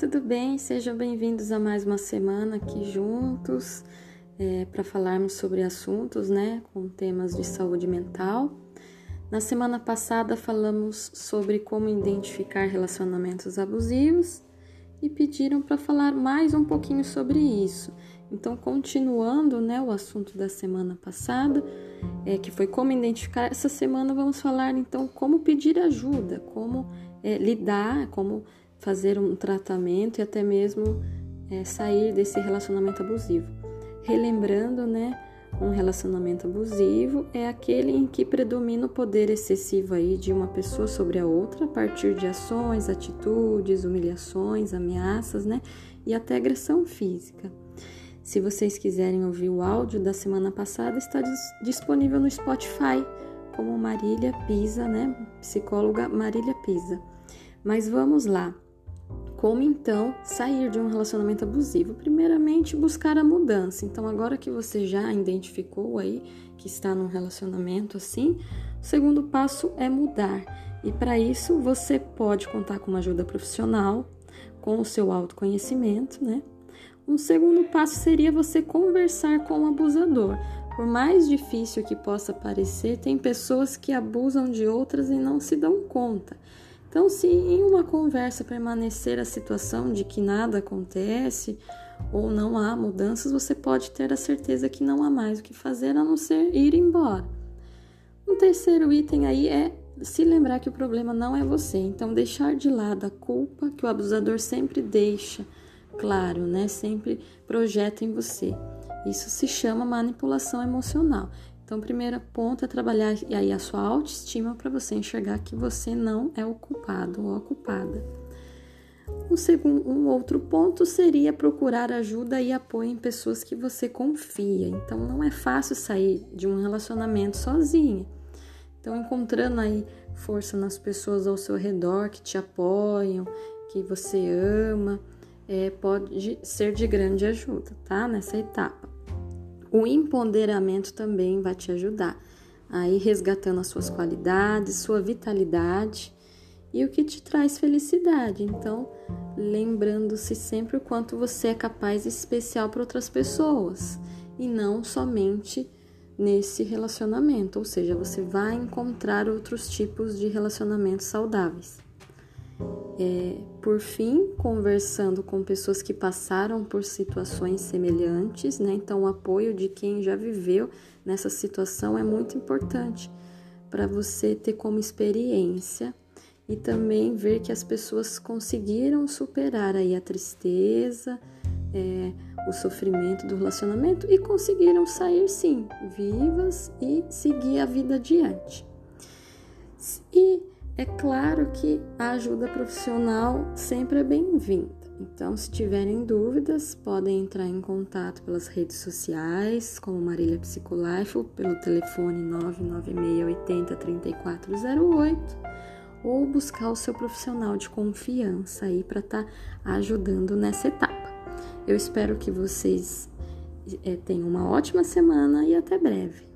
tudo bem? Sejam bem-vindos a mais uma semana aqui juntos é, para falarmos sobre assuntos, né, com temas de saúde mental. Na semana passada falamos sobre como identificar relacionamentos abusivos e pediram para falar mais um pouquinho sobre isso. Então, continuando, né, o assunto da semana passada, é, que foi como identificar. Essa semana vamos falar então como pedir ajuda, como é, lidar, como fazer um tratamento e até mesmo é, sair desse relacionamento abusivo. Relembrando, né, um relacionamento abusivo é aquele em que predomina o poder excessivo aí de uma pessoa sobre a outra a partir de ações, atitudes, humilhações, ameaças, né, e até agressão física. Se vocês quiserem ouvir o áudio da semana passada, está disponível no Spotify como Marília Pisa, né, psicóloga Marília Pisa. Mas vamos lá. Como então sair de um relacionamento abusivo? Primeiramente, buscar a mudança. Então, agora que você já identificou aí que está num relacionamento assim, o segundo passo é mudar. E para isso, você pode contar com uma ajuda profissional, com o seu autoconhecimento, né? Um segundo passo seria você conversar com o abusador. Por mais difícil que possa parecer, tem pessoas que abusam de outras e não se dão conta. Então, se em uma conversa permanecer a situação de que nada acontece ou não há mudanças, você pode ter a certeza que não há mais o que fazer a não ser ir embora. Um terceiro item aí é se lembrar que o problema não é você, então deixar de lado a culpa que o abusador sempre deixa, claro, né? Sempre projeta em você. Isso se chama manipulação emocional. Então, primeiro ponto é trabalhar aí a sua autoestima para você enxergar que você não é o culpado ou a culpada. Um, segundo, um outro ponto seria procurar ajuda e apoio em pessoas que você confia. Então, não é fácil sair de um relacionamento sozinha. Então, encontrando aí força nas pessoas ao seu redor que te apoiam, que você ama, é, pode ser de grande ajuda, tá? Nessa etapa. O empoderamento também vai te ajudar a ir resgatando as suas qualidades, sua vitalidade e o que te traz felicidade. Então, lembrando-se sempre o quanto você é capaz e especial para outras pessoas e não somente nesse relacionamento, ou seja, você vai encontrar outros tipos de relacionamentos saudáveis. É, por fim, conversando com pessoas que passaram por situações semelhantes, né? Então, o apoio de quem já viveu nessa situação é muito importante para você ter como experiência e também ver que as pessoas conseguiram superar aí a tristeza, é, o sofrimento do relacionamento e conseguiram sair sim, vivas e seguir a vida adiante. E é claro que a ajuda profissional sempre é bem-vinda. Então, se tiverem dúvidas, podem entrar em contato pelas redes sociais, como Marília Psicolife, ou pelo telefone 99680 3408, ou buscar o seu profissional de confiança aí para estar tá ajudando nessa etapa. Eu espero que vocês é, tenham uma ótima semana e até breve.